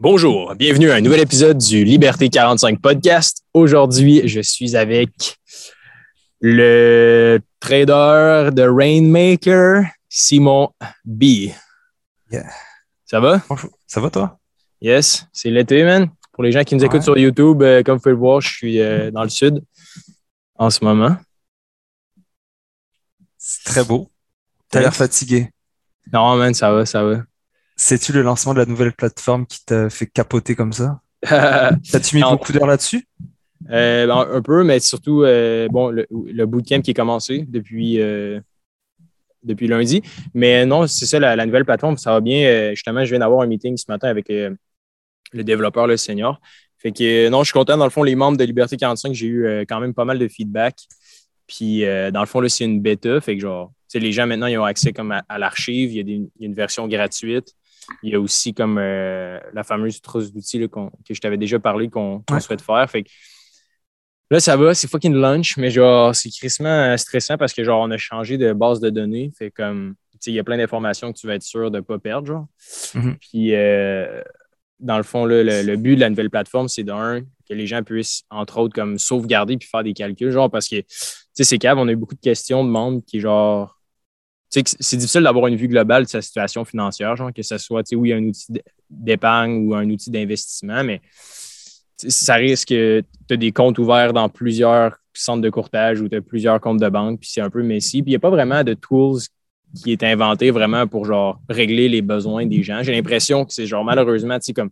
Bonjour, bienvenue à un nouvel épisode du Liberté 45 podcast. Aujourd'hui, je suis avec le trader de Rainmaker, Simon B. Yeah. Ça va? Bonjour. Ça va toi? Yes, c'est l'été, man. Pour les gens qui nous écoutent Ouais. sur YouTube, euh, comme vous pouvez le voir, je suis euh, dans le sud en ce moment. C'est très beau. T'as l'air fatigué. Non, man, ça va, ça va. C'est-tu le lancement de la nouvelle plateforme qui t'a fait capoter comme ça? T'as-tu mis Non. beaucoup d'heures là-dessus? Euh, ben, un peu, mais surtout, euh, bon, le, le bootcamp qui est commencé depuis, euh, depuis lundi. Mais non, c'est ça, la, la nouvelle plateforme, ça va bien. Justement, je viens d'avoir un meeting ce matin avec le développeur, le senior. Fait que non, je suis content. Dans le fond, les membres de Liberté 45, j'ai eu quand même pas mal de feedback. Puis, dans le fond, là, c'est une bêta. Fait que, genre, les gens maintenant, ils ont accès comme à, à l'archive. Il y a une version gratuite. Il y a aussi comme euh, la fameuse trousse d'outils que je t'avais déjà parlé qu'on Ouais. souhaite faire. Fait que là, ça va, c'est fucking lunch, mais genre, c'est crissement euh, stressant parce que genre, on a changé de base de données. Fait comme, il y a plein d'informations que tu vas être sûr de ne pas perdre, genre. Mhm. Puis, euh, dans le fond, là, le, le but de la nouvelle plateforme, c'est d'un, que les gens puissent, entre autres, comme sauvegarder puis faire des calculs, genre, parce que, tu sais, c'est cave, on a eu beaucoup de questions de membres qui, genre, c'est difficile d'avoir une vue globale de sa situation financière, genre, que ce soit, oui, un outil d'épargne ou un outil d'investissement, mais ça risque que tu as des comptes ouverts dans plusieurs centres de courtage ou tu as plusieurs comptes de banque, puis c'est un peu messy. Puis il n'y a pas vraiment de tools qui est inventé vraiment pour genre régler les besoins des gens. J'ai l'impression que c'est genre malheureusement, tu comme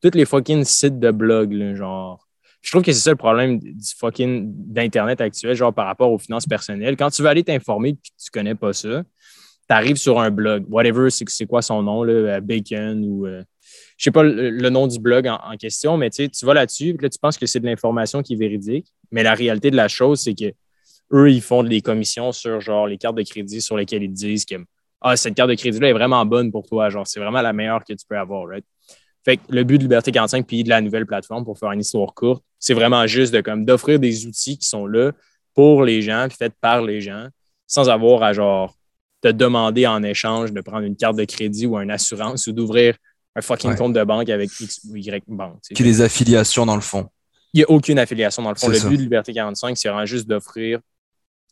tous les fucking sites de blog, genre. Je trouve que c'est ça le problème du fucking d'Internet actuel, genre par rapport aux finances personnelles. Quand tu veux aller t'informer et que tu connais pas ça, tu arrives sur un blog, whatever, c'est quoi son nom, là, euh, Bacon ou euh, je sais pas le, nom du blog en, question, mais tu vas là-dessus, là, tu penses que c'est de l'information qui est véridique, mais la réalité de la chose, c'est que eux, ils font des commissions sur genre les cartes de crédit sur lesquelles ils disent que ah, cette carte de crédit-là est vraiment bonne pour toi, genre c'est vraiment la meilleure que tu peux avoir, right? Fait que le but de Liberté 45 puis de la nouvelle plateforme pour faire une histoire courte, c'est vraiment juste de comme d'offrir des outils qui sont là pour les gens, puis faits par les gens, sans avoir à genre te demander en échange de prendre une carte de crédit ou une assurance ou d'ouvrir un fucking Ouais. compte de banque avec X ou Y banque. Qui les affiliations dans le fond. Il n'y a aucune affiliation dans le fond. Le ça. but de Liberté 45, c'est vraiment juste d'offrir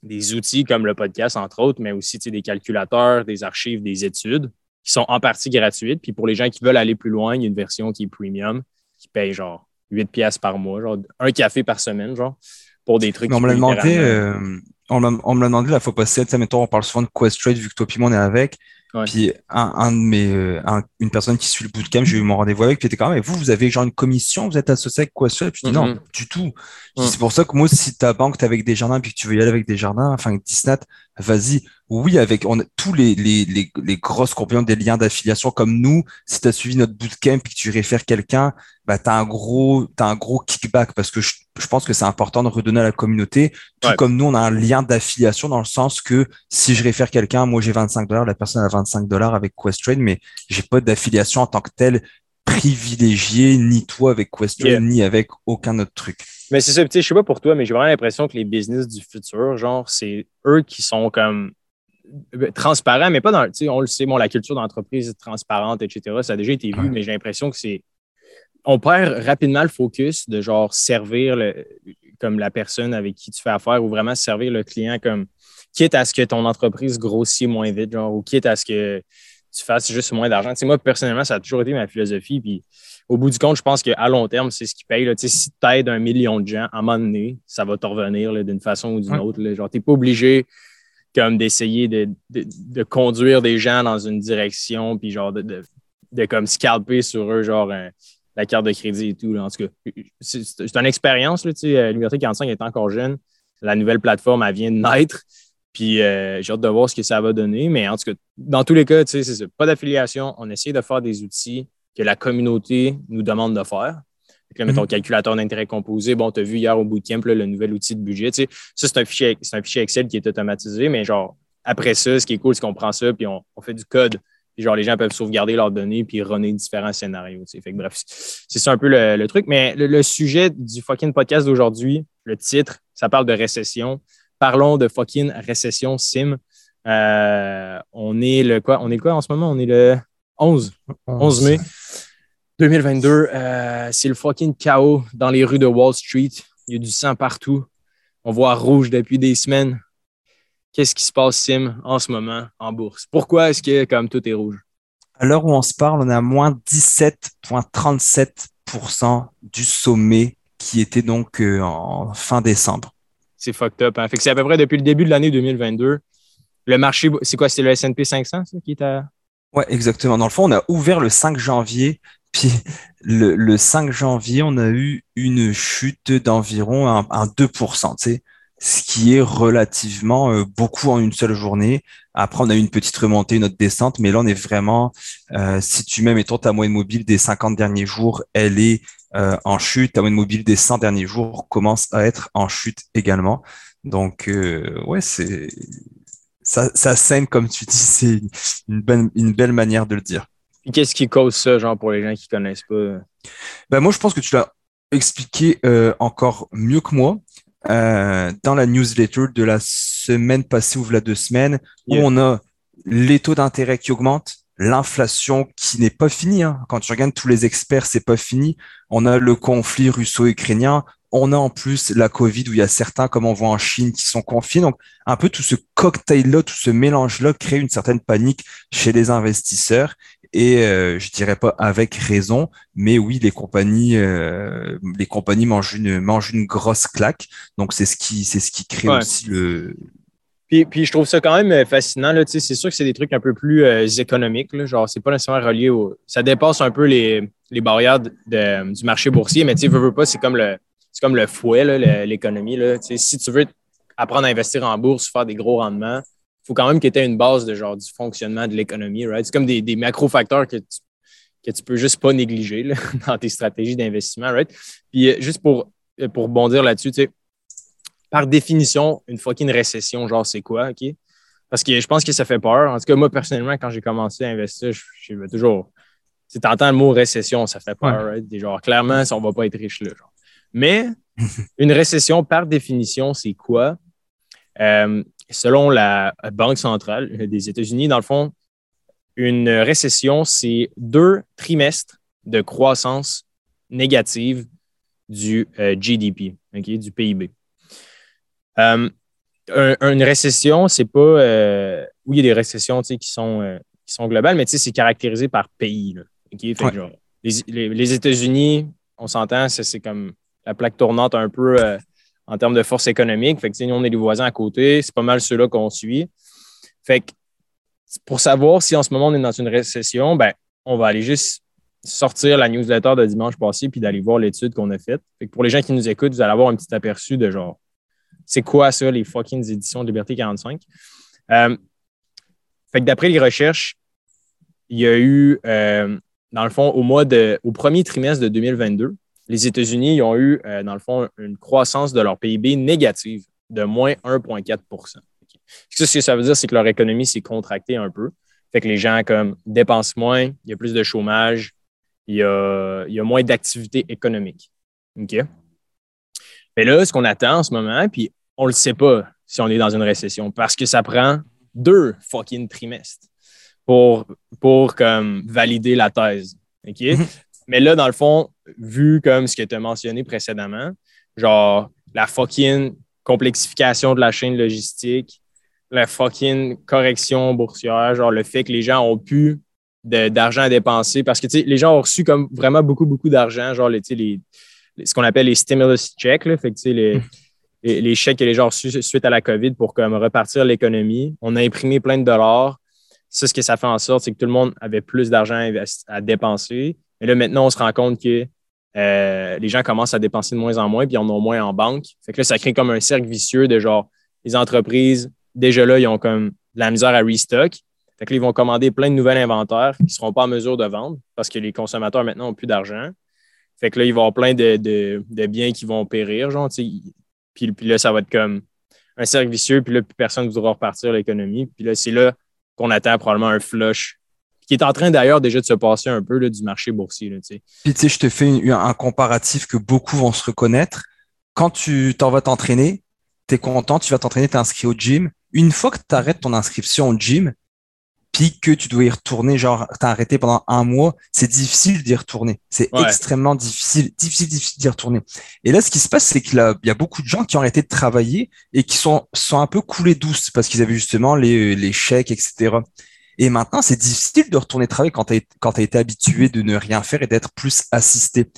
des outils comme le podcast, entre autres, mais aussi des calculateurs, des archives, des études qui sont en partie gratuites. Puis pour les gens qui veulent aller plus loin, il y a une version qui est premium qui paye genre 8 pièces par mois, genre un café par semaine, genre, pour des trucs. Mais on me l'a demandé, euh, on, on me l'a demandé la fois passée, tu sais, mettons, on parle souvent de Questrade vu que toi et moi on est avec. Ouais. Puis un, un de mes, euh, un- une personne qui suit le bootcamp, j'ai eu mon rendez-vous avec, puis était quand même, mais vous, vous avez genre une commission, vous êtes associé avec Questrade? Puis je dis non, du tout. Mhm. C'est pour ça que moi, si ta banque, t'es avec des jardins, puis que tu veux y aller avec des jardins, enfin, avec Disnat, vas-y. Oui, avec on a, tous les, les, les, les grosses compagnies des liens d'affiliation comme nous. Si tu as suivi notre bootcamp et que tu réfères quelqu'un, bah, tu as un gros, t'as un gros kickback parce que je, je pense que c'est important de redonner à la communauté. Tout Ouais. comme nous, on a un lien d'affiliation dans le sens que si je réfère quelqu'un, moi j'ai 25 dollars, la personne a 25 dollars avec Questrade, mais j'ai pas d'affiliation en tant que telle privilégiée, ni toi avec Questrade, Yeah. ni avec aucun autre truc. Mais c'est ça, tu sais, je sais pas pour toi, mais j'ai vraiment l'impression que les business du futur, genre, c'est eux qui sont comme euh, transparents, mais pas dans, tu sais, on le sait, bon, la culture d'entreprise est transparente, etc. Ça a déjà été vu, Ouais. mais j'ai l'impression que c'est. On perd rapidement le focus de genre servir le, comme la personne avec qui tu fais affaire ou vraiment servir le client comme quitte à ce que ton entreprise grossit moins vite, genre, ou quitte à ce que tu fasses juste moins d'argent. Tu sais, moi, personnellement, ça a toujours été ma philosophie. Puis au bout du compte, je pense qu'à long terme, c'est ce qui paye. Là. Tu sais, si tu aides un million de gens, à un moment donné, ça va te revenir d'une façon ou d'une Ouais. autre. Là. Genre, tu n'es pas obligé comme d'essayer de, de- de conduire des gens dans une direction, puis genre de, de, de comme scalper sur eux, genre un- la carte de crédit et tout. là. En tout cas, c'est une expérience. Là, tu sais, Liberté 45 est encore jeune. La nouvelle plateforme, elle vient de naître. Puis euh, j'ai hâte de voir ce que ça va donner. Mais en tout cas, dans tous les cas, tu sais, c'est ça. Pas d'affiliation. On essaie de faire des outils que la communauté nous demande de faire. Là, mettons, Mhm. calculateur d'intérêt composé. Bon, tu as vu hier au bootcamp là, le nouvel outil de budget. Tu sais, ça, c'est un, fichier, un fichier Excel qui est automatisé, mais genre, après ça, ce qui est cool, c'est qu'on prend ça, puis on, on fait du code. Genre, les gens peuvent sauvegarder leurs données puis runner différents scénarios. Fait que bref, c'est ça un peu le, le truc. Mais le, sujet du fucking podcast d'aujourd'hui, le titre, ça parle de récession. Parlons de fucking récession sim. Euh, on est le quoi? On est quoi en ce moment? On est le 11. 11 mai. 2022, euh, c'est le fucking chaos dans les rues de Wall Street. Il y a du sang partout. On voit rouge depuis des semaines. Qu'est-ce qui se passe, Sim, en ce moment en bourse? Pourquoi est-ce que comme tout est rouge? À l'heure où on se parle, on est à moins 17,37% du sommet qui était donc euh, en fin décembre. C'est fucked up. Hein? Fait que c'est à peu près depuis le début de l'année 2022. Le marché, c'est quoi? C'est le S&P 500 ça, qui est à... Ouais, exactement. Dans le fond, on a ouvert le 5 janvier. Puis le, le 5 janvier, on a eu une chute d'environ un, un 2%, tu sais, ce qui est relativement euh, beaucoup en une seule journée. Après, on a eu une petite remontée, une autre descente, mais là, on est vraiment, euh, si tu mets, mettons, ta moyenne mobile des 50 derniers jours, elle est euh, en chute. Ta moyenne mobile des 100 derniers jours commence à être en chute également. Donc, euh, ouais, c'est ça, ça saigne, comme tu dis, c'est une, belle, une belle manière de le dire. Qu'est-ce qui cause ça, genre, pour les gens qui connaissent pas? Ben, moi, je pense que tu l'as expliqué euh, encore mieux que moi. Euh, dans la newsletter de la semaine passée ou la deux semaines, où on a les taux d'intérêt qui augmentent, l'inflation qui n'est pas finie. hein. Quand tu regardes tous les experts, c'est pas fini. On a le conflit russo-ukrainien. On a en plus la Covid où il y a certains, comme on voit en Chine, qui sont confinés. Donc, un peu tout ce cocktail-là, tout ce mélange-là crée une certaine panique chez les investisseurs. Et euh, je dirais pas avec raison, mais oui, les compagnies, euh, les compagnies mangent une mangent une grosse claque. Donc c'est ce qui c'est ce qui crée Ouais. aussi le. Puis, puis je trouve ça quand même euh, fascinant. Là, c'est sûr que c'est des trucs un peu plus euh, économiques. Là, genre, c'est pas nécessairement relié au. Ça dépasse un peu les, les barrières de- de- du marché boursier, mais tu veux, veux pas, c'est comme le c'est comme le fouet, l'économie. Là. Si tu veux apprendre à investir en bourse, faire des gros rendements, faut quand même que tu aies une base de genre du fonctionnement de l'économie. Right? C'est comme des, des macro-facteurs que tu, que tu peux juste pas négliger là, dans tes stratégies d'investissement. Right? Puis euh, juste pour, euh, pour bondir là-dessus, tu sais, par définition, une fucking récession, genre, c'est quoi, OK? Parce que je pense que ça fait peur. En tout cas, moi, personnellement, quand j'ai commencé à investir, je, je toujours. Tu entends le mot récession, ça fait peur, right? Des genre, clairement, on va pas être riche là. Genre. Mais une récession, par définition, c'est quoi? Euh, selon la Banque centrale des États-Unis, dans le fond, une récession, c'est deux trimestres de croissance négative du euh, GDP, du PIB. Euh, un- une récession, c'est pas. euh, oui, il y a des récessions qui, sont, euh, qui sont globales, mais tu sais, c'est caractérisé par pays. Là, OK? Fait que Ouais. genre, les, les- les États-Unis, on s'entend, c'est comme la plaque tournante un peu euh, en termes de force économique. Fait que, nous, on est les voisins à côté. C'est pas mal ceux-là qu'on suit. Fait que pour savoir si en ce moment on est dans une récession, ben, on va aller juste sortir la newsletter de dimanche passé puis d'aller voir l'étude qu'on a faite. Fait que pour les gens qui nous écoutent, vous allez avoir un petit aperçu de genre, c'est quoi ça, les fucking éditions de Liberté 45? Euh, fait que d'après les recherches, il y a eu, euh, dans le fond, au mois de, au premier trimestre de 2022, les États-Unis ont eu, euh, dans le fond, une croissance de leur PIB négative de moins 1,4 Ok. Ça, ce que ça veut dire, c'est que leur économie s'est contractée un peu. Fait que les gens comme dépensent moins, il y a plus de chômage, il y a, il y a moins d'activité économique. Mais là, ce qu'on attend en ce moment, puis on ne le sait pas si on est dans une récession, parce que ça prend deux fucking trimestres pour, pour comme, valider la thèse. OK? Mais là, dans le fond, vu comme ce que tu as mentionné précédemment, genre la fucking complexification de la chaîne logistique, la fucking correction boursière, genre le fait que les gens ont plus de- d'argent à dépenser parce que les gens ont reçu comme vraiment beaucoup, beaucoup d'argent, genre les, les, ce qu'on appelle les stimulus checks, là, fait que, tu sais, les, les, les chèques que les gens ont reçus suite à la COVID pour comme repartir l'économie. On a imprimé plein de dollars. Ça, ce que ça fait en sorte, c'est que tout le monde avait plus d'argent à dépenser. Et là, maintenant, on se rend compte que euh, les gens commencent à dépenser de moins en moins, puis ils en ont moins en banque. Fait que là, ça crée comme un cercle vicieux de genre, les entreprises, déjà là, ils ont comme de la misère à restock. Fait que ils vont commander plein de nouvelles inventaires qui ne seront pas en mesure de vendre parce que les consommateurs maintenant n'ont plus d'argent. Fait que là, il va y avoir plein de, de- biens qui vont périr, genre. Puis, là, ça va être comme un cercle vicieux, puis là, personne ne voudra repartir l'économie. Puis là, c'est là qu'on attend probablement un flush, qui est en train d'ailleurs déjà de se passer un peu là, du marché boursier, là, tu sais. Puis tu sais, je te fais une- un comparatif que beaucoup vont se reconnaître. Quand tu t'en vas t'entraîner, tu es content, tu vas t'entraîner, tu es inscrit au gym. Une fois que tu arrêtes ton inscription au gym, puis que tu dois y retourner, genre, t'as arrêté pendant un mois, c'est difficile d'y retourner. C'est extrêmement difficile, difficile, difficile d'y retourner. Et là, ce qui se passe, c'est qu'il y a beaucoup de gens qui ont arrêté de travailler et qui sont, sont un peu coulés douces parce qu'ils avaient justement les, les chèques, etc. Et maintenant, c'est difficile de retourner travailler quand tu as, été habitué de ne rien faire et d'être plus assisté.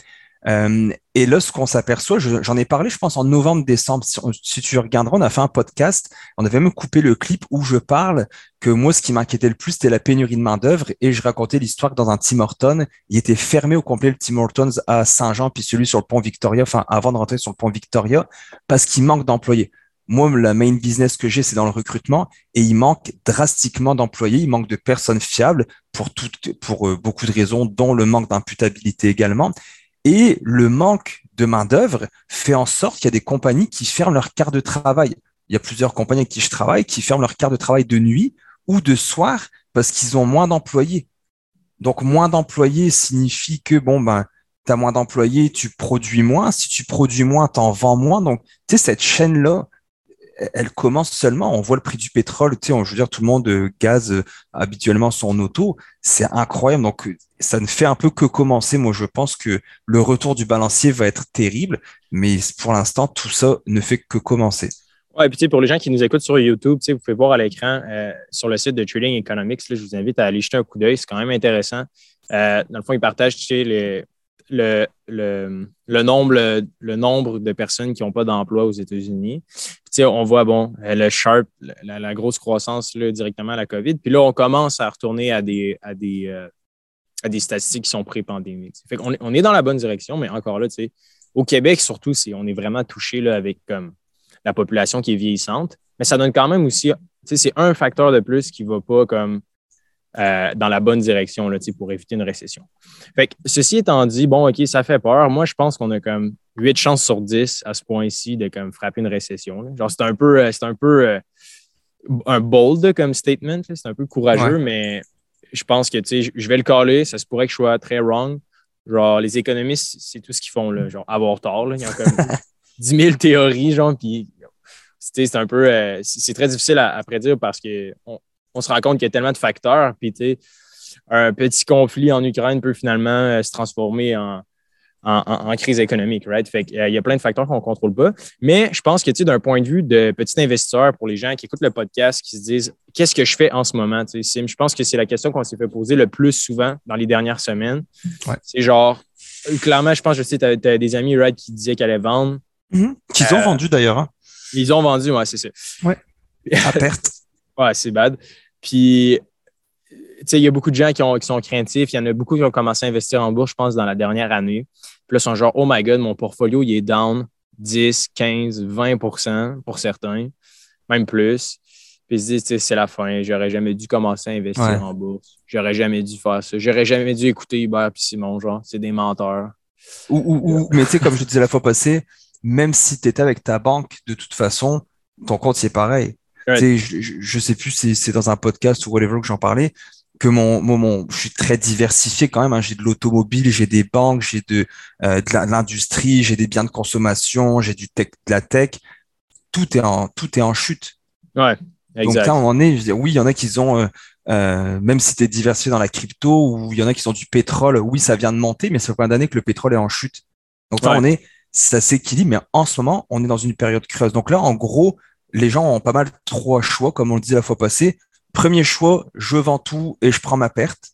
Euh, et là, ce qu'on s'aperçoit, j'en ai parlé, je pense, en novembre-décembre. Si, tu regarderas, on a fait un podcast, on avait même coupé le clip où je parle que moi, ce qui m'inquiétait le plus, c'était la pénurie de main-d'œuvre. Et je racontais l'histoire que dans un Tim Horton, il était fermé au complet le Tim Hortons à Saint-Jean, puis celui sur le pont Victoria, enfin, avant de rentrer sur le pont Victoria, parce qu'il manque d'employés. Moi, la main business que j'ai, c'est dans le recrutement et il manque drastiquement d'employés, il manque de personnes fiables pour, toutes, pour euh, beaucoup de raisons, dont le manque d'imputabilité également. Et le manque de main-d'œuvre fait en sorte qu'il y a des compagnies qui ferment leur quart de travail. Il y a plusieurs compagnies avec qui je travaille qui ferment leur quart de travail de nuit ou de soir parce qu'ils ont moins d'employés. Donc, moins d'employés signifie que, bon, ben, tu as moins d'employés, tu produis moins. Si tu produis moins, tu en vends moins. Donc, tu sais, cette chaîne-là, elle commence seulement. On voit le prix du pétrole, tu sais, je veux dire, tout le monde euh, gaz euh, habituellement son auto. C'est incroyable. Donc, ça ne fait un peu que commencer. Moi, je pense que le retour du balancier va être terrible, mais pour l'instant, tout ça ne fait que commencer. Ouais, et puis tu sais, pour les gens qui nous écoutent sur YouTube, tu sais, vous pouvez voir à l'écran euh, sur le site de Trading Economics. Je vous invite à aller jeter un coup d'œil. C'est quand même intéressant. dans le fond, ils partagent tu sais, les, le, le, nombre, le, nombre de personnes qui n'ont pas d'emploi aux États-Unis. On voit, bon, le sharp, la, grosse croissance là, directement à la COVID. Puis là, on commence à retourner à des, euh, statistiques qui sont pré-pandémiques. Fait on, on est dans la bonne direction, mais encore là, au Québec, surtout, on est vraiment touché avec la population qui est vieillissante. Mais ça donne quand même aussi, c'est un facteur de plus qui ne va pas comme euh, dans la bonne direction là, pour éviter une récession. Fait ceci étant dit, bon, OK, ça fait peur. Moi, je pense qu'on a comme 8 chances sur 10 à ce point-ci de comme frapper une récession. Genre, c'est un peu, euh, c'est un peu euh, un bold comme statement, c'est un peu courageux, mais je pense que je vais le caler. Ça se pourrait que je sois très wrong. Genre, les économistes, c'est tout ce qu'ils font, là, genre avoir tort. Il y a comme 10 000 théories, genre, puis c'est un peu, c'est très difficile à, prédire parce on se rend compte qu'il y a tellement de facteurs. Puis, un petit conflit en Ukraine peut finalement euh, se transformer en, crise économique, right? Fait il y a plein de facteurs qu'on ne contrôle pas. Mais je pense que, tu d'un point de vue de petit investisseur, pour les gens qui écoutent le podcast, qui se disent qu'est-ce que je fais en ce moment, Sim? Je pense que c'est la question qu'on s'est fait poser le plus souvent dans les dernières semaines. C'est genre, clairement, je pense, je sais, tu as, des amis, right, qui disaient qu'elle allaient vendre. Mm-hmm. Qu'ils ont euh, vendu d'ailleurs. Hein. Ils ont vendu, ouais, c'est ça. Ouais. À perte. Ouais, c'est bad. Puis, tu sais, il y a beaucoup de gens qui, ont, qui, sont craintifs. Il y en a beaucoup qui ont commencé à investir en bourse, je pense, dans la dernière année. Puis là, ils sont genre, oh my God, mon portfolio, il est down 10, 15, 20% pour certains, même plus. Puis ils se disent, c'est la fin, j'aurais jamais dû commencer à investir en bourse. J'aurais jamais dû faire ça. J'aurais jamais dû écouter Hubert et Simon, genre, c'est des menteurs. Ou, ou, mais tu sais, comme je disais la fois passée, même si tu étais avec ta banque, de toute façon, ton compte, c'est pareil. Je, je, sais plus si c'est dans un podcast ou whatever que j'en parlais, que mon, mon, je suis très diversifié quand même. Hein. J'ai de l'automobile, j'ai des banques, j'ai de, euh, de l'industrie, j'ai des biens de consommation, j'ai du tech, de la tech. Tout est en, tout est en chute. Ouais, exact. Donc là, on en est. Je oui, il y en a qui ont, euh, euh, même si tu es diversifié dans la crypto, ou il y en a qui sont du pétrole. Oui, ça vient de monter, mais ça fait plein d'années que le pétrole est en chute. Donc là, on est, ça s'équilibre, mais en ce moment, on est dans une période creuse. Donc là, en gros, les gens ont pas mal trois choix, comme on le dit la fois passée. Premier choix, je vends tout et je prends ma perte,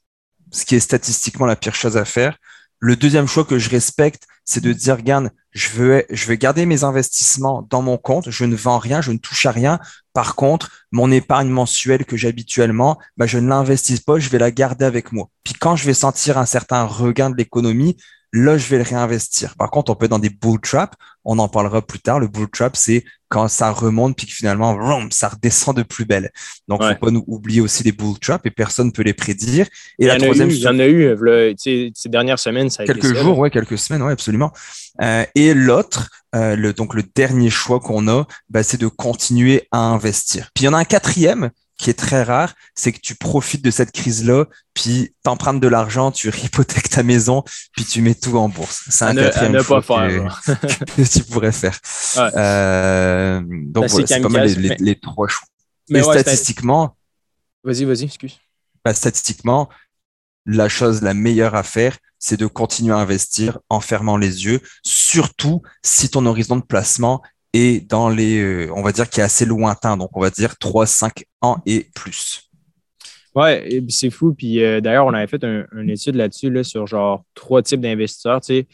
ce qui est statistiquement la pire chose à faire. Le deuxième choix que je respecte, c'est de dire, regarde, je veux, je vais garder mes investissements dans mon compte, je ne vends rien, je ne touche à rien. Par contre, mon épargne mensuelle que j'ai habituellement, bah, je ne l'investis pas, je vais la garder avec moi. Puis quand je vais sentir un certain regain de l'économie, là, je vais le réinvestir. Par contre, on peut être dans des bull traps. On en parlera plus tard. Le bull trap, c'est quand ça remonte puis que finalement, ça redescend de plus belle. Donc, il ne faut pas nous oublier aussi les bull traps et personne ne peut les prédire. Et il la troisième, il y en a eu euh, ces dernières semaines. Ça a quelques jours, ouais, quelques semaines, ouais, absolument. Euh, et l'autre, euh, le, donc le dernier choix qu'on a, bah, c'est de continuer à investir. Puis il y en a un quatrième qui est très rare, c'est que tu profites de cette crise-là, puis t'empruntes de l'argent, tu hypothèques ta maison, puis tu mets tout en bourse. C'est un quatrième ne pas faire, que, tu pourrais faire. Euh, donc voilà, c'est pas mal les, trois choix. Mais statistiquement... Vas-y, vas-y, excuse. bah, statistiquement, la chose la meilleure à faire, c'est de continuer à investir en fermant les yeux, surtout si ton horizon de placement est dans les, euh, on va dire, qui est assez lointain. Donc, on va dire 3, 5 ans et plus. Ouais, c'est fou. Puis euh, d'ailleurs, on avait fait un, une étude là-dessus là, sur genre trois types d'investisseurs. Tu sais.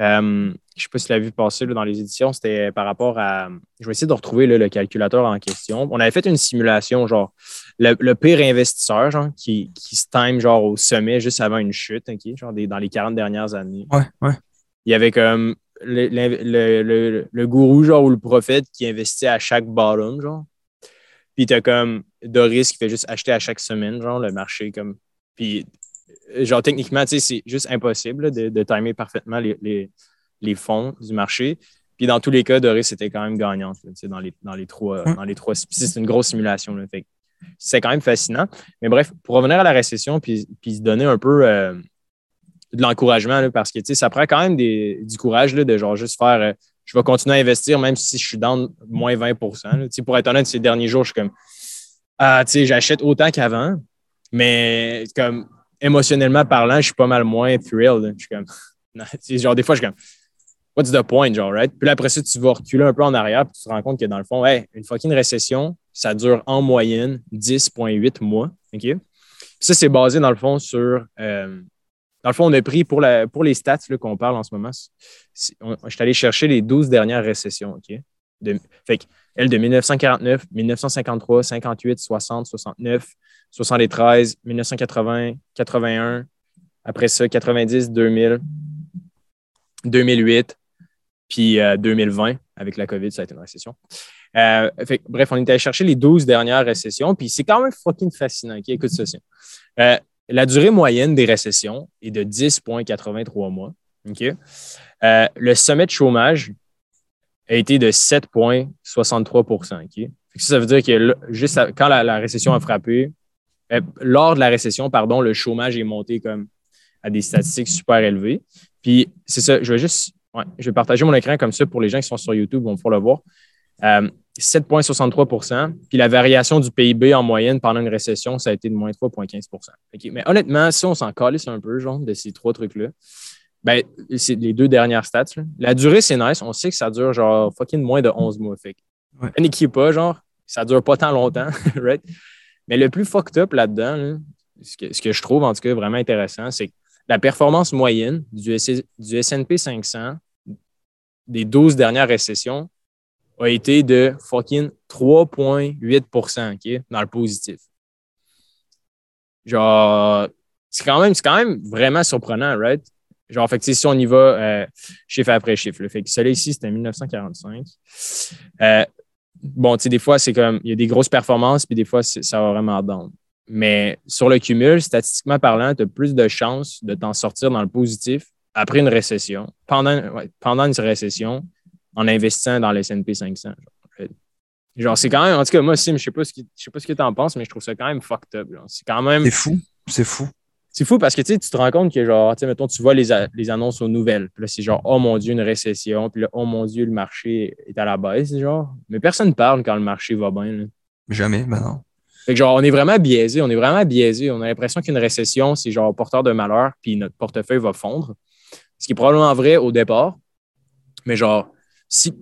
Euh, je ne sais pas si tu l'as vu passer dans les éditions, c'était par rapport à. Je vais essayer de retrouver le calculateur en question. On avait fait une simulation, genre, le, pire investisseur, genre, qui, qui, se time genre au sommet juste avant une chute, genre dans les 40 dernières années. Ouais, ouais. Il y avait comme le, le, le, gourou, genre, ou le prophète qui investit à chaque bottom, genre. Puis t'as comme Doris qui fait juste acheter à chaque semaine, genre, le marché, comme. Puis, genre, techniquement, tu sais, c'est juste impossible de, de timer parfaitement les les fonds du marché. Puis dans tous les cas, Doris était quand même gagnante dans, les, dans, les trois, dans les trois. C'est une grosse simulation. c'est quand même fascinant. Mais bref, pour revenir à la récession, puis, puis se donner un peu euh, de l'encouragement, parce que ça prend quand même des, du courage là, de genre juste faire euh, je vais continuer à investir même si je suis dans moins 20% Pour être honnête, ces derniers jours, je suis comme Ah, j'achète autant qu'avant, mais comme émotionnellement parlant, je suis pas mal moins thrilled. Je suis comme genre des fois, je suis comme what's the point, genre, right? Puis après ça, tu vas reculer un peu en arrière, puis tu te rends compte que dans le fond, hey, une fucking récession, ça dure en moyenne 10,8 mois. Ça, c'est basé dans le fond sur. Euh, dans le fond, on a pris pour, les stats qu'on parle en ce moment, je suis allé chercher les 12 dernières récessions. OK? Elle de 1949, 1953, 58, 60, 69, 73, 1980, 81, après ça, 90, 2000, 2008, puis 2020, euh, avec la COVID, ça a été une récession. Euh, bref, on est allé chercher les 12 dernières récessions, puis c'est quand même fucking fascinant. Écoute ça. Euh, la durée moyenne des récessions est de 10,83 mois. le sommet de chômage a été de 7,63% ça, veut dire que juste quand la, récession a frappé, lors de la récession, pardon, le chômage est monté comme à des statistiques super élevées. Puis c'est ça, je vais juste je vais partager mon écran comme ça pour les gens qui sont sur YouTube, vont pouvoir le voir. 7,63% euh, Puis la variation du PIB en moyenne pendant une récession, ça a été de moins 3,15% Mais honnêtement, si on s'en calisse un peu, genre, de ces trois trucs-là, ben, c'est les deux dernières stats. La durée, c'est nice. On sait que ça dure genre fucking moins de 11 mois. Fait ouais. pas, genre, ça dure pas tant longtemps, right? Mais le plus fucked up là-dedans, ce, que, ce, que, je trouve en tout cas vraiment intéressant, c'est que la performance moyenne du, du SP 500 des 12 dernières récessions a été de fucking 3,8% dans le positif. Genre, c'est quand même, quand même vraiment surprenant, right? Genre, fait si on y va euh, chiffre après chiffre, le fait que celui ici, c'était 1945. Euh, bon, tu sais, des fois, c'est comme, il y a des grosses performances, puis des fois, ça va vraiment down. Mais sur le cumul, statistiquement parlant, tu as plus de chances de t'en sortir dans le positif après une récession, pendant, pendant une récession, en investissant dans le S&P 500. Genre, c'est quand même, en tout cas, moi, Sim, je sais pas ce que tu en penses, mais je trouve ça quand même fucked up. C'est quand même. C'est fou. C'est fou. C'est fou parce que tu te rends compte que, genre, tu mettons, tu vois les, les, annonces aux nouvelles. Puis là, c'est genre, oh mon Dieu, une récession. Puis là, oh mon Dieu, le marché est à la baisse, genre. Mais personne ne parle quand le marché va bien. Jamais, maintenant. Fait que genre, on est vraiment biaisé, on est vraiment biaisé. On a l'impression qu'une récession, c'est genre porteur de malheur, puis notre portefeuille va fondre. Ce qui est probablement vrai au départ. Mais genre, si.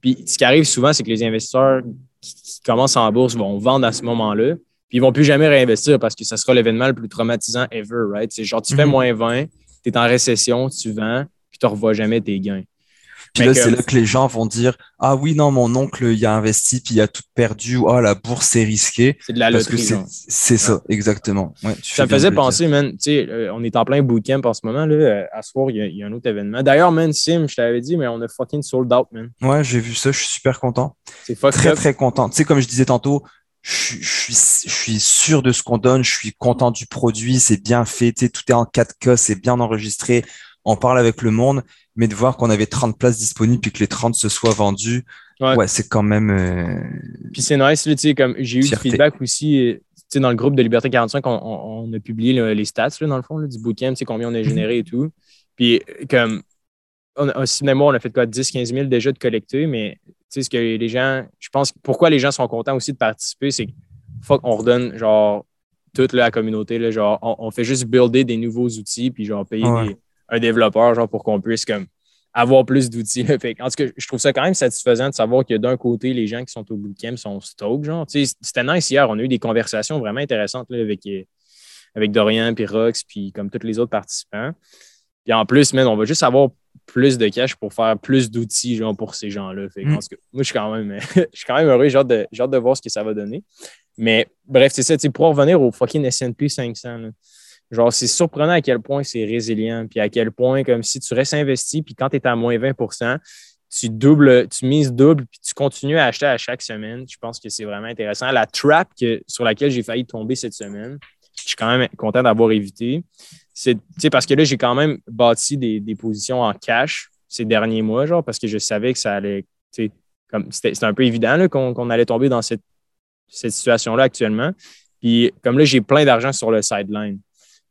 Puis ce qui arrive souvent, c'est que les investisseurs qui, commencent en bourse vont vendre à ce moment-là, puis ils ne vont plus jamais réinvestir parce que ça sera l'événement le plus traumatisant ever, right? C'est genre, tu fais mhm. moins 20, tu es en récession, tu vends, puis tu ne revois jamais tes gains. Puis là, c'est là que les gens vont dire Ah oui, non, mon oncle, il a investi, puis il a tout perdu. Oh, la bourse, est risquée. C'est de la loterie. C'est ça, exactement. ça me faisait penser, man, tu sais, euh, on est en plein bootcamp en ce moment. Là, euh, à ce soir, il y, a un autre événement. D'ailleurs, man, Sim, je t'avais dit, mais on a fucking sold out, man. Ouais, j'ai vu ça, je suis super content. C'est Très, très content. Tu sais, comme je disais tantôt, je, suis, je suis sûr de ce qu'on donne, je suis content du produit, c'est bien fait, tu sais, tout est en 4K, c'est bien enregistré, on parle avec le monde mais de voir qu'on avait 30 places disponibles puis que les 30 se soient vendues, ouais, c'est quand même. Euh, puis c'est nice, tu sais, comme j'ai eu du feedback aussi. Euh, tu sais, dans le groupe de Liberté 45, on, a publié les stats, là, dans le fond, là, du bootcamp, tu sais, combien on a généré et tout. Puis, comme, on, a, moi, on a fait quoi, 10-15 000 déjà de collecter, mais tu sais, ce que les gens, je pense, pourquoi les gens sont contents aussi de participer, c'est qu'il faut qu'on redonne, genre, toute la communauté. Là, genre, on, fait juste builder des nouveaux outils, puis genre payer un développeur genre, pour qu'on puisse comme avoir plus d'outils. en tout cas, je trouve ça quand même satisfaisant de savoir que d'un côté, les gens qui sont au bootcamp sont stoked. Genre. C'était nice hier, on a eu des conversations vraiment intéressantes là, avec, euh, avec Dorian, puis Rox, puis comme tous les autres participants. Puis en plus, on va juste avoir plus de cash pour faire plus d'outils genre, pour ces gens-là. Mm. Moi, je suis quand même, je suis quand même heureux, j'ai hâte, de, de voir ce que ça va donner. Mais bref, c'est ça, pour revenir au fucking S&P 500, genre, c'est surprenant à quel point c'est résilient, puis à quel point, comme si tu restes investi, puis quand tu es à moins 20% tu doubles, tu mises double, puis tu continues à acheter à chaque semaine. Je pense que c'est vraiment intéressant. La trap que, sur laquelle j'ai failli tomber cette semaine, je suis quand même content d'avoir évité. C'est parce que là, j'ai quand même bâti des, des, positions en cash ces derniers mois, genre, parce que je savais que ça allait. C'était un peu évident qu'on allait tomber dans cette, cette situation-là actuellement. Puis comme là, j'ai plein d'argent sur le sideline.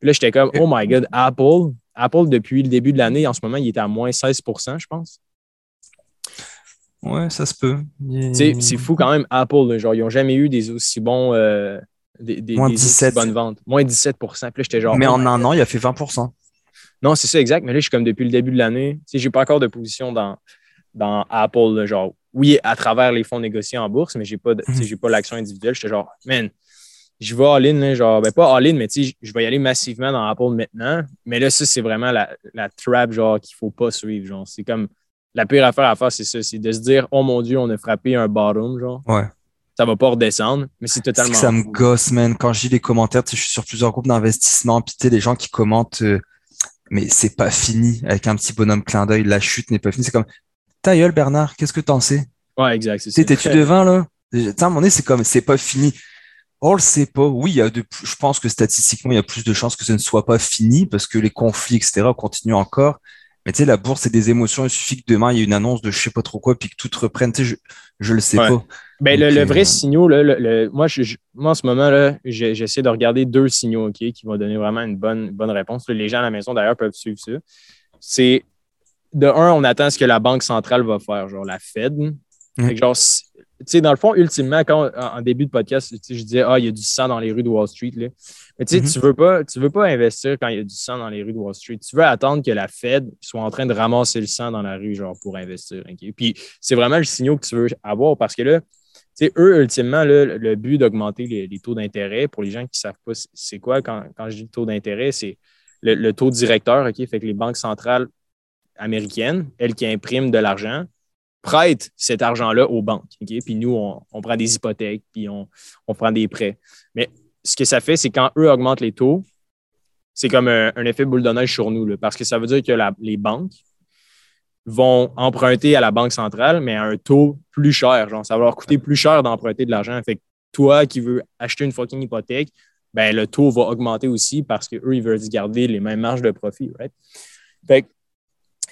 Puis là, j'étais comme, oh my God, Apple, Apple, depuis le début de l'année, en ce moment, il est à moins 16% je pense. Ouais, ça se peut. C'est fou quand même, Apple. genre, ils n'ont jamais eu des aussi bons. Euh, des, moins 17. bonnes ventes. Moins 17 Puis là, j'étais genre. Mais oh en un an, il a fait 20% Non, c'est ça, exact. Mais là, je suis comme depuis le début de l'année. Je n'ai pas encore de position dans, dans Apple. genre, oui, à travers les fonds négociés en bourse, mais je n'ai pas, mhm. pas l'action individuelle. J'étais genre, man, je vais all-in, genre, ben pas all-in, mais je vais y aller massivement dans Apple maintenant. Mais là, ça, c'est vraiment la, la trap, genre, qu'il ne faut pas suivre. Genre, c'est comme la pire affaire à faire, c'est ça, c'est de se dire, oh mon Dieu, on a frappé un bottom, genre. Ouais ça va pas redescendre, mais c'est totalement. Que ça me gosse, man. Quand je lis les commentaires, je suis sur plusieurs groupes d'investissement, puis tu les gens qui commentent, euh, mais c'est pas fini, avec un petit bonhomme clin d'œil, la chute n'est pas finie. C'est comme, ta gueule, Bernard, qu'est-ce que t'en sais? Ouais, exact. T'es-tu devin, là? À un moment donné, c'est comme, c'est pas fini. On le sait pas. Oui, il y a de, je pense que statistiquement, il y a plus de chances que ce ne soit pas fini parce que les conflits, etc., continuent encore. Mais tu sais, la bourse, c'est des émotions. Il suffit que demain, il y ait une annonce de je sais pas trop quoi, puis que tout reprenne. Tu sais, je, je le sais pas. Ben, le, vrai euh, signaux, là, moi, je, moi, en ce moment, j'essaie de regarder deux signaux ok, qui vont donner vraiment une bonne, bonne réponse. Les gens à la maison, d'ailleurs, peuvent suivre ça. C'est de un, on attend ce que la Banque centrale va faire, genre la Fed. genre, sais, dans le fond, ultimement, quand en début de podcast, je disais Ah, il y a du sang dans les rues de Wall Street. Là. Mais tu sais, mm-hmm. tu veux pas, tu veux pas investir quand il y a du sang dans les rues de Wall Street. Tu veux attendre que la Fed soit en train de ramasser le sang dans la rue, genre, pour investir. Puis c'est vraiment le signal que tu veux avoir parce que là, eux, ultimement, le but d'augmenter les, taux d'intérêt, pour les gens qui ne savent pas c'est quoi, quand, quand, je dis taux d'intérêt, c'est le, taux directeur, OK? Fait que les banques centrales américaines, elles qui impriment de l'argent, prête cet argent-là aux banques. Puis nous, on, prend des hypothèques, puis on, prend des prêts. Mais ce que ça fait, c'est quand eux augmentent les taux, c'est comme un, effet boule de neige sur nous, parce que ça veut dire que les banques vont emprunter à la Banque centrale, mais à un taux plus cher. Genre, ça va leur coûter plus cher d'emprunter de l'argent. Fait que toi qui veux acheter une fucking hypothèque, ben, le taux va augmenter aussi parce qu'eux, ils veulent garder les mêmes marges de profit. Right? Fait que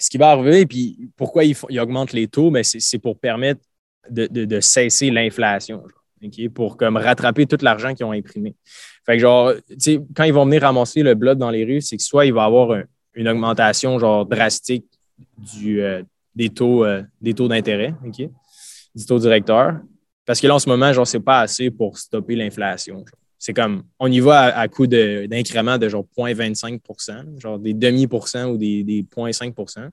ce qui va arriver, puis pourquoi ils, augmentent les taux, mais c'est pour permettre de, cesser l'inflation, pour comme rattraper tout l'argent qu'ils ont imprimé. Fait que genre, quand ils vont venir ramasser le bloc dans les rues, c'est que soit il va y avoir une augmentation genre drastique du, euh, des taux euh, des taux d'intérêt, du taux directeur. Parce que là, en ce moment, genre, c'est pas assez pour stopper l'inflation c'est comme, on y va à, coup d'incrément de, genre 0,25% genre des demi-pourcents ou des, des 0,5%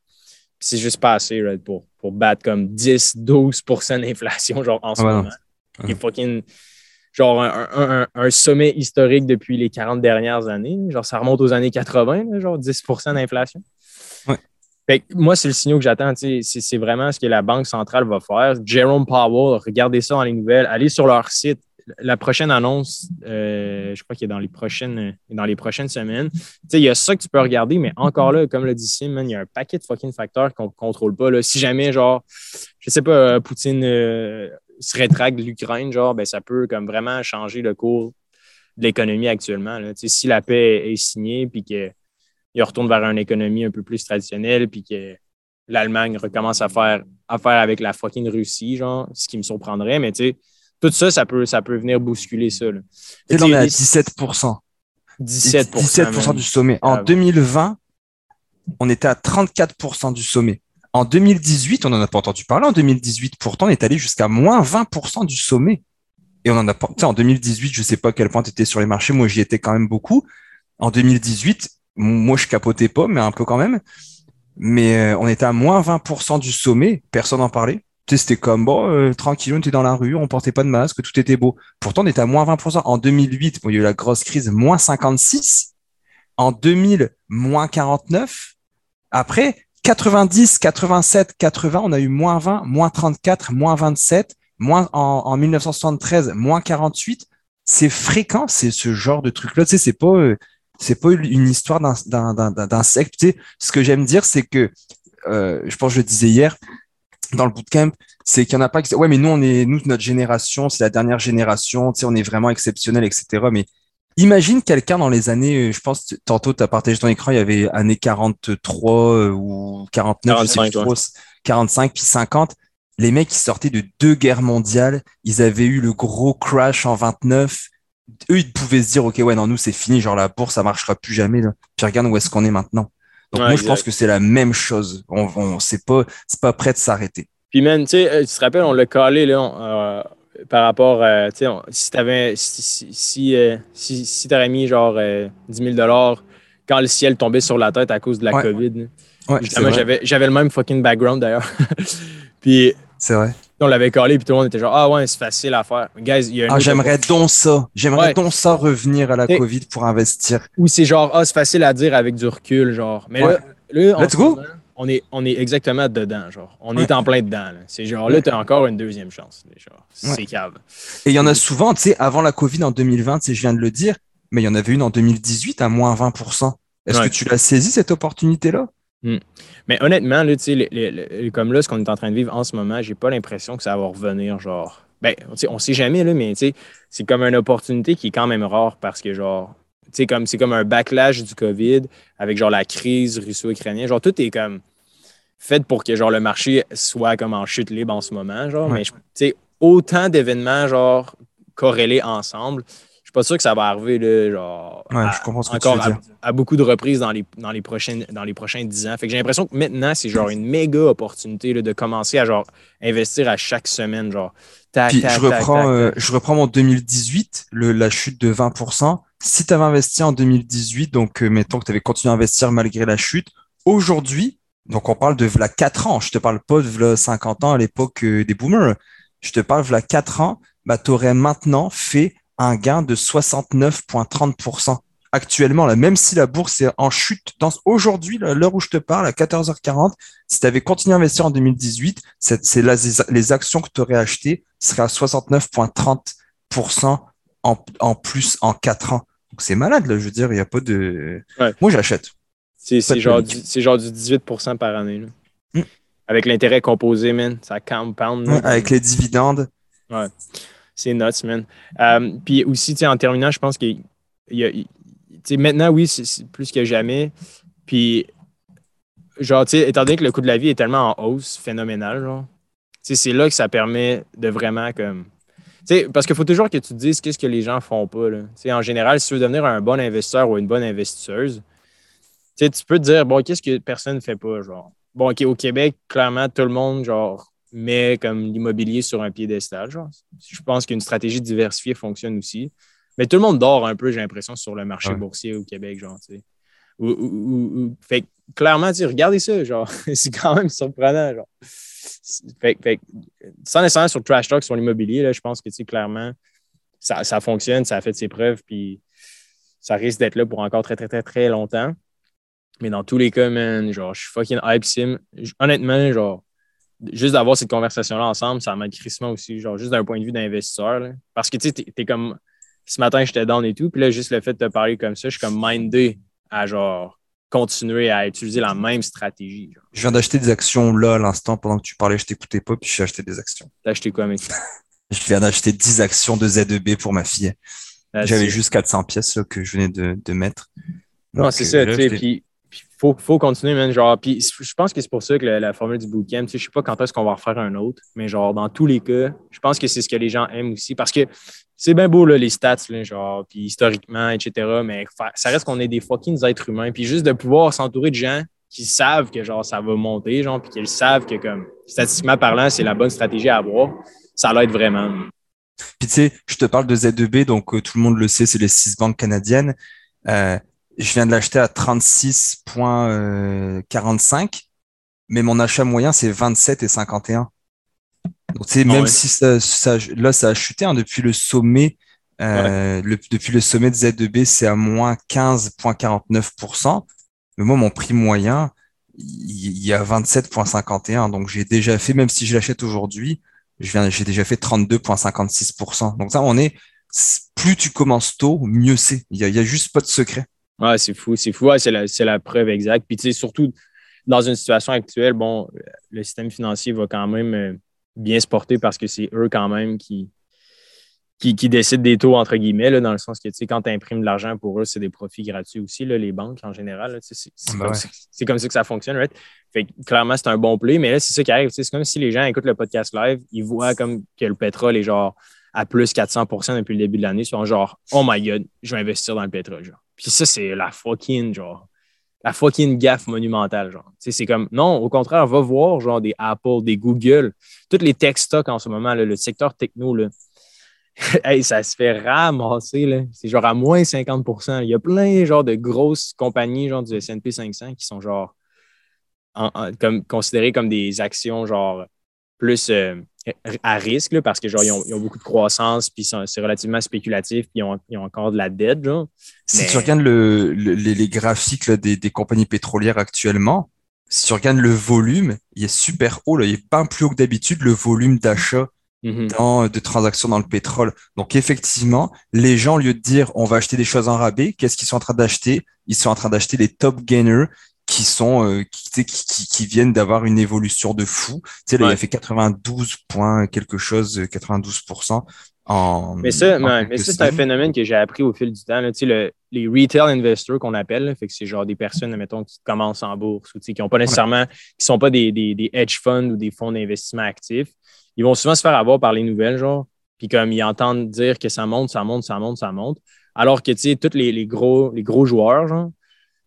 c'est juste pas assez pour, pour battre comme 10, 12% d'inflation genre en ce moment. fucking, genre un, sommet historique depuis les 40 dernières années. Genre, ça remonte aux années 80, genre 10% d'inflation. moi, c'est le signal que j'attends. C'est vraiment ce que la Banque centrale va faire. Jerome Powell, regardez ça dans les nouvelles, allez sur leur site, la prochaine annonce, euh, je crois qu'il est dans les prochaines, dans les prochaines semaines. Il y a ça que tu peux regarder, mais encore là, comme le dit Sim, il y a un paquet de fucking facteurs qu'on ne contrôle pas. Là. Si jamais, genre, je sais pas, Poutine euh, se rétracte de l'Ukraine, genre, ben, ça peut comme vraiment changer le cours de l'économie actuellement. Là. Si la paix est signée, puis qu'il retourne vers une économie un peu plus traditionnelle, puis que l'Allemagne recommence à faire affaire avec la fucking Russie, genre, ce qui me surprendrait, mais tu sais, tout ça, ça peut, ça peut venir bousculer ça. Et là, on est à 17 17 17% du sommet. En 2020, ah on était à 34% du sommet. En 2018, on n'en a pas entendu parler. En 2018, pourtant, on est allé jusqu'à moins 20% du sommet. Et on en a pas, tu sais, en 2018, je sais pas à quel point tu étais sur les marchés. Moi, j'y étais quand même beaucoup. En 2018, moi, je capotais pas, mais un peu quand même. Mais euh, on était à moins 20% du sommet. Personne n'en parlait. C'était comme, bon, euh, tranquille, on était dans la rue, on portait pas de masque, tout était beau. Pourtant, on était à moins 20%. En 2008, bon, il y a eu la grosse crise, moins 56. En 2000, moins 49. Après, 90, 87, 80, on a eu moins 20, moins 34, moins 27, moins en, en 1973, moins 48. C'est fréquent, c'est ce genre de truc-là. Tu sais, c'est pas, euh, c'est pas une histoire d'un, d'un, d'un, d'un secte. Tu sais, ce que j'aime dire, c'est que, euh, je pense que je le disais hier, dans le bootcamp, c'est qu'il y en a pas qui disent, ouais, mais nous, on est, nous, notre génération, c'est la dernière génération, tu sais, on est vraiment exceptionnel, etc. Mais Imagine quelqu'un dans les années, euh, je pense, tantôt tu as partagé ton écran, il y avait années 43 euh, ou 49, 45, je sais 45 puis 50. Les mecs qui sortaient de deux guerres mondiales, ils avaient eu le gros crash en 29. Eux, ils pouvaient se dire, OK, ouais, non, nous, c'est fini, genre la bourse, ça marchera plus jamais. Là. Puis regarde où est-ce qu'on est maintenant. Donc moi, je pense que c'est la même chose. On, on c'est pas, c'est pas prêt de s'arrêter. Puis même, tu sais, euh, tu te rappelles, on l'a calé, là, par rapport à, tu sais, si tu si, si, euh, si, si avais mis genre 10 euh, 000 quand le ciel tombait sur la tête à cause de la COVID. Ouais, j'avais, j'avais le même fucking background d'ailleurs. puis. C'est vrai. On l'avait collé, puis tout le monde était genre, ah ouais, c'est facile à faire. Guys, il y a ah, j'aimerais donc ça. J'aimerais donc ça revenir à la COVID pour investir. Ou c'est genre, ah, c'est facile à dire avec du recul, genre. Mais là, là, Let's go on est, on est exactement dedans, genre. On est en plein dedans. C'est genre, là, tu as encore une deuxième chance. C'est cave. Et il y en a souvent, tu sais, avant la COVID en 2020, je viens de le dire, mais il y en avait une en 2018 à moins 20% Est-ce que tu l'as saisi, cette opportunité-là? Hmm. Mais honnêtement, là, les, comme là, ce qu'on est en train de vivre en ce moment, j'ai pas l'impression que ça va revenir, genre. Ben, on sait jamais, là, mais c'est comme une opportunité qui est quand même rare parce que, genre, c'est comme, comme un backlash du COVID avec genre la crise russo-ukrainienne. Genre, tout est comme fait pour que genre le marché soit comme en chute libre en ce moment. Genre, mais tu autant d'événements genre corrélés ensemble, pas sûr que ça va arriver là, genre, à, encore à, beaucoup de reprises dans les, dans les, prochaines, dans les prochains 10 ans. Fait que j'ai l'impression que maintenant, c'est genre une méga opportunité de commencer à genre investir à chaque semaine. Genre, je, reprends, euh, je reprends mon 2018, le, la chute de 20% si tu avais investi en 2018, donc euh, mettons que tu avais continué à investir malgré la chute, aujourd'hui, donc on parle de la 4 ans, je te parle pas de 50 ans à l'époque euh, des boomers, je te parle de la 4 ans, bah, tu aurais maintenant fait un gain de 69,30%. Actuellement, là, même si la bourse est en chute, dans aujourd'hui, l'heure où je te parle, à 14h40, si tu avais continué à investir en 2018, c'est les actions que tu aurais achetées seraient à 69,30% en, en, plus en 4 ans c'est malade, là, je veux dire, il n'y a pas de. Moi, j'achète. C'est genre, du, genre du 18% par année. Hmm. Avec l'intérêt composé, man. Ça compound. avec les dividendes. Ouais. C'est nuts, man. Euh, puis aussi, en terminant, je pense que maintenant, oui, c'est plus que jamais. Puis, genre, tu sais, étant donné que le coût de la vie est tellement en hausse, phénoménal, genre, c'est là que ça permet de vraiment comme parce qu'il faut toujours que tu te dises qu'est-ce que les gens font pas. En général, si tu veux devenir un bon investisseur ou une bonne investisseuse, tu peux te dire, bon, qu'est-ce que personne ne fait pas? Genre, bon, au Québec, clairement, tout le monde, genre, met comme l'immobilier sur un piédestal. Genre. Je pense qu'une stratégie diversifiée fonctionne aussi. Mais tout le monde dort un peu, j'ai l'impression, sur le marché boursier au Québec, genre, tu sais. Ou, fait clairement, tu regardez ça, genre, c'est quand même surprenant, genre fait, sans nécessairement sur Trash Talk, sur l'immobilier, je pense que clairement, ça, ça, fonctionne, ça a fait ses preuves, puis ça risque d'être là pour encore très, très, très, très longtemps. Mais dans tous les cas, man, genre, je suis fucking hype sim. Honnêtement, genre, juste d'avoir cette conversation-là ensemble, ça m'aide crissement aussi, genre, juste d'un point de vue d'investisseur. Parce que, tu sais, t'es comme, ce matin, j'étais down et tout, puis là, juste le fait de te parler comme ça, je suis comme mindé à, genre, continuer à utiliser la même stratégie. Je viens d'acheter des actions là à l'instant pendant que tu parlais, je t'écoutais pas, puis j'ai acheté des actions. T'as acheté quoi, mec? je viens d'acheter 10 actions de ZEB pour ma fille. J'avais juste 400 pièces que je venais de, de mettre. non, c'est ça, tu sais, puis faut, faut continuer, man. Genre, puis je pense que c'est pour ça que la, formule du bootcamp, tu sais, je sais pas quand est-ce qu'on va refaire un autre, mais genre, dans tous les cas, je pense que c'est ce que les gens aiment aussi. Parce que c'est bien beau, là, les stats, là, genre, puis historiquement, etc. Mais ça reste qu'on est des fucking êtres humains. Puis juste de pouvoir s'entourer de gens qui savent que, genre, ça va monter, genre, puis qu'ils savent que, comme, statistiquement parlant, c'est la bonne stratégie à avoir, ça l'aide vraiment. Puis tu sais, je te parle de Z2B, donc euh, tout le monde le sait, c'est les six banques canadiennes. Euh, je viens de l'acheter à 36,45, mais mon achat moyen, c'est 27 et 51. Donc, tu sais, même si ça, ça, là, ça a chuté hein, depuis le sommet, euh, le, depuis le sommet de Z2B, c'est à moins 15,49%. Mais moi, mon prix moyen, il y a 27,51. Donc, j'ai déjà fait, même si je l'achète aujourd'hui, je viens, j'ai déjà fait 32,56%. Donc, ça, on est, plus tu commences tôt, mieux c'est. Il y a, y a juste pas de secret. Ouais, c'est fou, c'est fou. c'est la, la, preuve exacte. Puis, tu sais, surtout dans une situation actuelle, bon, le système financier va quand même euh, bien se porter parce que c'est eux quand même qui, qui, décident des taux, entre guillemets, là, dans le sens que, tu sais, quand tu imprimes de l'argent pour eux, c'est des profits gratuits aussi, là, les banques en général. C'est comme, comme, ça que ça fonctionne, right? Fait clairement, c'est un bon play, mais là, c'est ça qui arrive. C'est comme si les gens écoutent le podcast live, ils voient comme que le pétrole est genre à plus 400% depuis le début de l'année, ils sont genre, oh my god, je vais investir dans le pétrole. Genre. Puis ça, c'est la fucking, genre, la fucking gaffe monumentale, genre. c'est comme, non, au contraire, va voir, genre, des Apple, des Google, toutes les tech stocks en ce moment, le secteur techno, là. hey, ça se fait ramasser. C'est genre à moins 50% Il y a plein, genre, de grosses compagnies, genre, du S&P 500 qui sont, genre, comme, considérées comme des actions, genre, plus euh, à risque parce que genre, ils ont, beaucoup de croissance, puis c'est relativement spéculatif, puis ils ont, encore de la dette. Genre. Si tu regardes le, les, graphiques des, compagnies pétrolières actuellement, si tu regardes le volume, il est super haut, là, il est pas plus haut que d'habitude, le volume d'achat dans, de transactions dans le pétrole. Donc effectivement, les gens, au lieu de dire on va acheter des choses en rabais, qu'est-ce qu'ils sont en train d'acheter? Ils sont en train d'acheter les top gainers qui sont euh, qui, qui, qui, viennent d'avoir une évolution de fou. Tu sais, là, il a fait 92 points quelque chose, 92% en. Mais ça, mais ça c'est un phénomène que j'ai appris au fil du temps. Là. Tu sais, le, les retail investors qu'on appelle, fait que c'est genre des personnes, mettons, qui commencent en bourse ou tu sais, qui ont pas nécessairement, qui sont pas des, des, des hedge funds ou des fonds d'investissement actifs. Ils vont souvent se faire avoir par les nouvelles, genre. Puis comme ils entendent dire que ça monte, ça monte, ça monte, ça monte. Alors que, tu sais, tous les, les, gros, les gros joueurs, genre,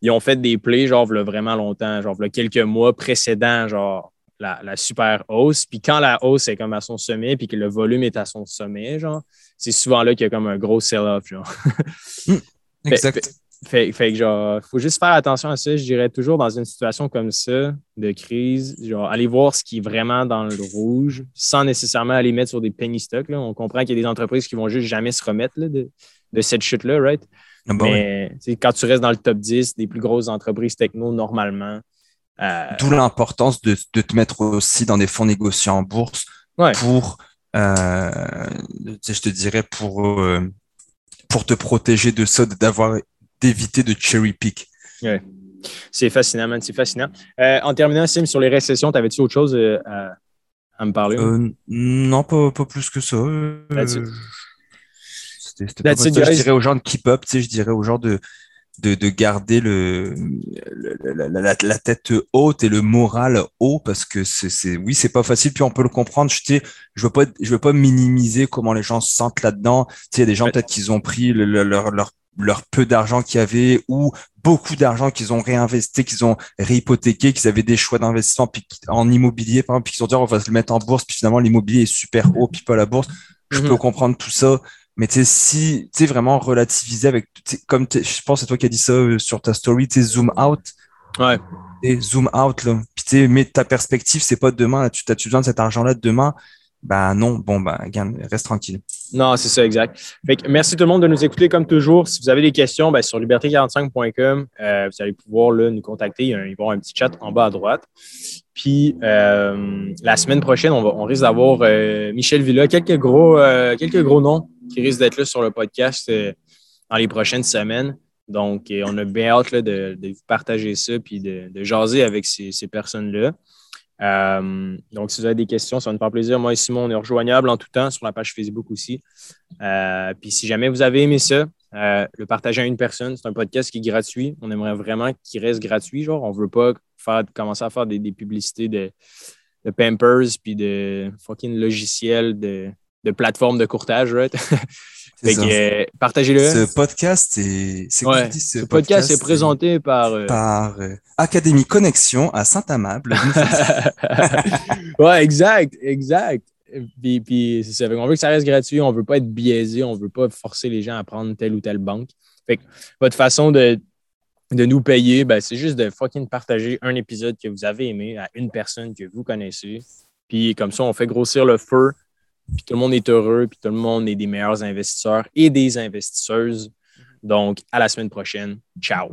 ils ont fait des plays, genre, vraiment longtemps, genre, quelques mois précédents, genre, la, super hausse. Puis quand la hausse est comme à son sommet, puis que le volume est à son sommet, genre, c'est souvent là qu'il y a comme un gros sell-off, genre. Hmm, exact. Fait, fait, que, genre, faut juste faire attention à ça. Je dirais toujours dans une situation comme ça, de crise, genre, aller voir ce qui est vraiment dans le rouge, sans nécessairement aller mettre sur des penny stocks. Là. On comprend qu'il y a des entreprises qui vont juste jamais se remettre là, de, de cette chute-là, right? Ah bah Mais quand tu restes dans le top 10 des plus grosses entreprises techno, normalement. Euh, D'où l'importance de, de, te mettre aussi dans des fonds négociés en bourse pour, euh, je te dirais, pour, euh, pour te protéger de ça, d'avoir d'éviter de cherry pick. Ouais. C'est fascinant, man, c'est fascinant. en terminant, Sim, sur les récessions, t'avais-tu autre chose à, à, me parler? non, pas, pas, plus que ça. Je dirais aux gens de keep up, tu sais, je dirais aux gens de, de, de garder le, la, la, tête haute et le moral haut parce que c'est, oui, c'est pas facile. Puis on peut le comprendre. Je sais, je veux pas, je veux pas minimiser comment les gens se sentent là-dedans. Tu sais, il y a des gens peut-être qu'ils ont pris leur, leur, leur peu d'argent qu'il y avait ou beaucoup d'argent qu'ils ont réinvesti, qu'ils ont réhypothéqué, qu'ils avaient des choix d'investissement puis en immobilier, par exemple, puis qu'ils ont dit on va se le mettre en bourse, puis finalement l'immobilier est super haut, puis pas la bourse. Je mm-hmm. peux comprendre tout ça. Mais tu sais, si tu sais vraiment relativiser avec, comme je pense c'est toi qui as dit ça euh, sur ta story, tu zoom out. Ouais. Et zoom out là. Puis tu sais, mais ta perspective, c'est pas demain. tu as besoin de cet argent-là demain? Ben non, bon, ben, reste tranquille. Non, c'est ça, exact. Fait que merci tout le monde de nous écouter comme toujours. Si vous avez des questions, ben, sur liberté45.com, euh, vous allez pouvoir là, nous contacter. Il y, a un, il va y avoir un petit chat en bas à droite. Puis euh, la semaine prochaine, on, va, on risque d'avoir euh, Michel Villa, quelques gros, quelques gros noms qui risquent d'être là sur le podcast dans les prochaines semaines. Donc, on a bien hâte de, vous partager ça puis de, jaser avec ces, personnes-là. donc, si vous avez des questions, ça va nous faire plaisir. Moi et Simon, on est rejoignable en tout temps sur la page Facebook aussi. puis si jamais vous avez aimé ça, le partager à une personne, c'est un podcast qui est gratuit. On aimerait vraiment qu'il reste gratuit. Genre, on ne veut pas faire, commencer à faire des, publicités de, de, Pampers puis de fucking logiciels de, de plateformes de courtage, right? Euh, partagez-le. Ce podcast est. Ouais, ce, podcast, est présenté par. Euh, par euh, Académie Connexion à Saint-Amable. ouais, exact, exact. puis, c'est ça. on veut que ça reste gratuit, on veut pas être biaisé, on veut pas forcer les gens à prendre telle ou telle banque. Fait que votre façon de, de nous payer, ben, c'est juste de fucking partager un épisode que vous avez aimé à une personne que vous connaissez. Puis comme ça, on fait grossir le feu, puis tout le monde est heureux, puis tout le monde est des meilleurs investisseurs et des investisseuses. Donc, à la semaine prochaine. Ciao.